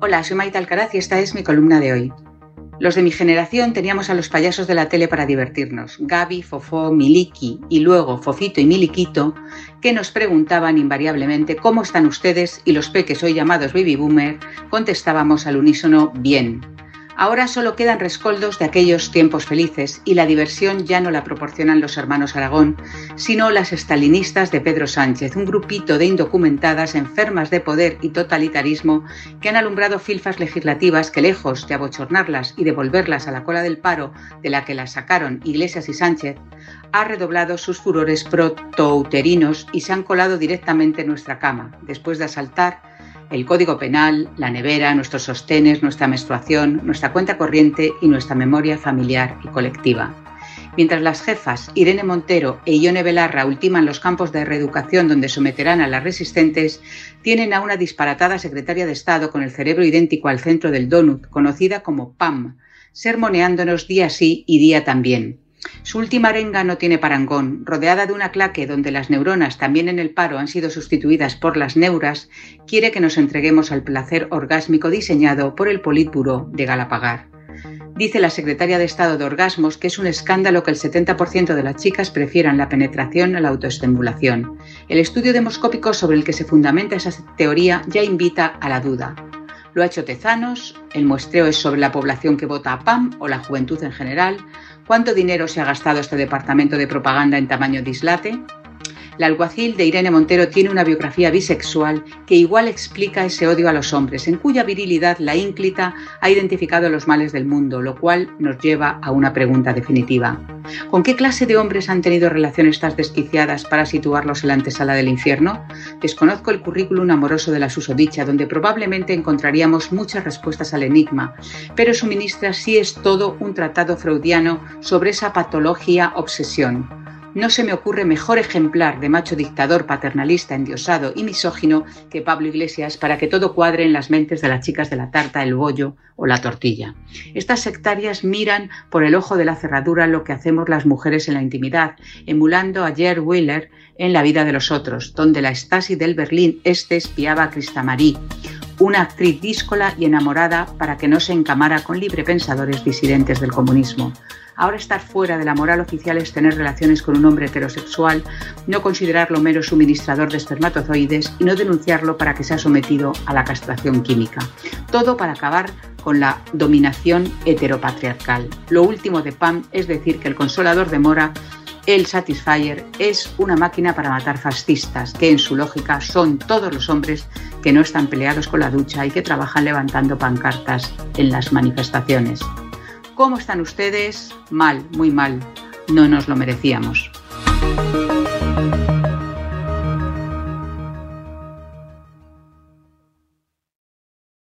Hola, soy Maite Alcaraz y esta es mi columna de hoy. Los de mi generación teníamos a los payasos de la tele para divertirnos, Gaby, Fofó, Miliki y luego Fofito y Miliquito, que nos preguntaban invariablemente cómo están ustedes y los peques hoy llamados baby boomer contestábamos al unísono bien. Ahora solo quedan rescoldos de aquellos tiempos felices y la diversión ya no la proporcionan los hermanos Aragón, sino las estalinistas de Pedro Sánchez, un grupito de indocumentadas enfermas de poder y totalitarismo que han alumbrado filfas legislativas que lejos de abochornarlas y devolverlas a la cola del paro de la que las sacaron Iglesias y Sánchez, ha redoblado sus furores protouterinos y se han colado directamente en nuestra cama, después de asaltar el Código Penal, la nevera, nuestros sostenes, nuestra menstruación, nuestra cuenta corriente y nuestra memoria familiar y colectiva. Mientras las jefas Irene Montero e Ione Belarra ultiman los campos de reeducación donde someterán a las resistentes, tienen a una disparatada secretaria de Estado con el cerebro idéntico al centro del donut, conocida como PAM, sermoneándonos día sí y día también. Su última arenga no tiene parangón. Rodeada de una claque donde las neuronas también en el paro han sido sustituidas por las neuras, quiere que nos entreguemos al placer orgásmico diseñado por el Politburo de Galapagar. Dice la secretaria de Estado de Orgasmos que es un escándalo que el 70% de las chicas prefieran la penetración a la autoestimulación. El estudio demoscópico sobre el que se fundamenta esa teoría ya invita a la duda. Lo ha hecho Tezanos, el muestreo es sobre la población que vota a PAM o la juventud en general, ¿Cuánto dinero se ha gastado este departamento de propaganda en tamaño dislate? La alguacil de Irene Montero tiene una biografía bisexual que igual explica ese odio a los hombres, en cuya virilidad la ínclita ha identificado los males del mundo, lo cual nos lleva a una pregunta definitiva. ¿Con qué clase de hombres han tenido relaciones estas desquiciadas para situarlos en la antesala del infierno? Desconozco el currículum amoroso de la susodicha, donde probablemente encontraríamos muchas respuestas al enigma, pero suministra sí es todo un tratado freudiano sobre esa patología obsesión no se me ocurre mejor ejemplar de macho dictador paternalista, endiosado y misógino que Pablo Iglesias para que todo cuadre en las mentes de las chicas de la tarta, el bollo o la tortilla. Estas sectarias miran por el ojo de la cerradura lo que hacemos las mujeres en la intimidad, emulando a Jer Wheeler en La vida de los otros, donde la Stasi del Berlín este espiaba a Cristamarí, una actriz díscola y enamorada para que no se encamara con librepensadores disidentes del comunismo. Ahora estar fuera de la moral oficial es tener relaciones con un hombre heterosexual, no considerarlo mero suministrador de espermatozoides y no denunciarlo para que sea sometido a la castración química. Todo para acabar con la dominación heteropatriarcal. Lo último de Pam es decir que el consolador de Mora el Satisfyer es una máquina para matar fascistas, que en su lógica son todos los hombres que no están peleados con la ducha y que trabajan levantando pancartas en las manifestaciones. ¿Cómo están ustedes? Mal, muy mal. No nos lo merecíamos.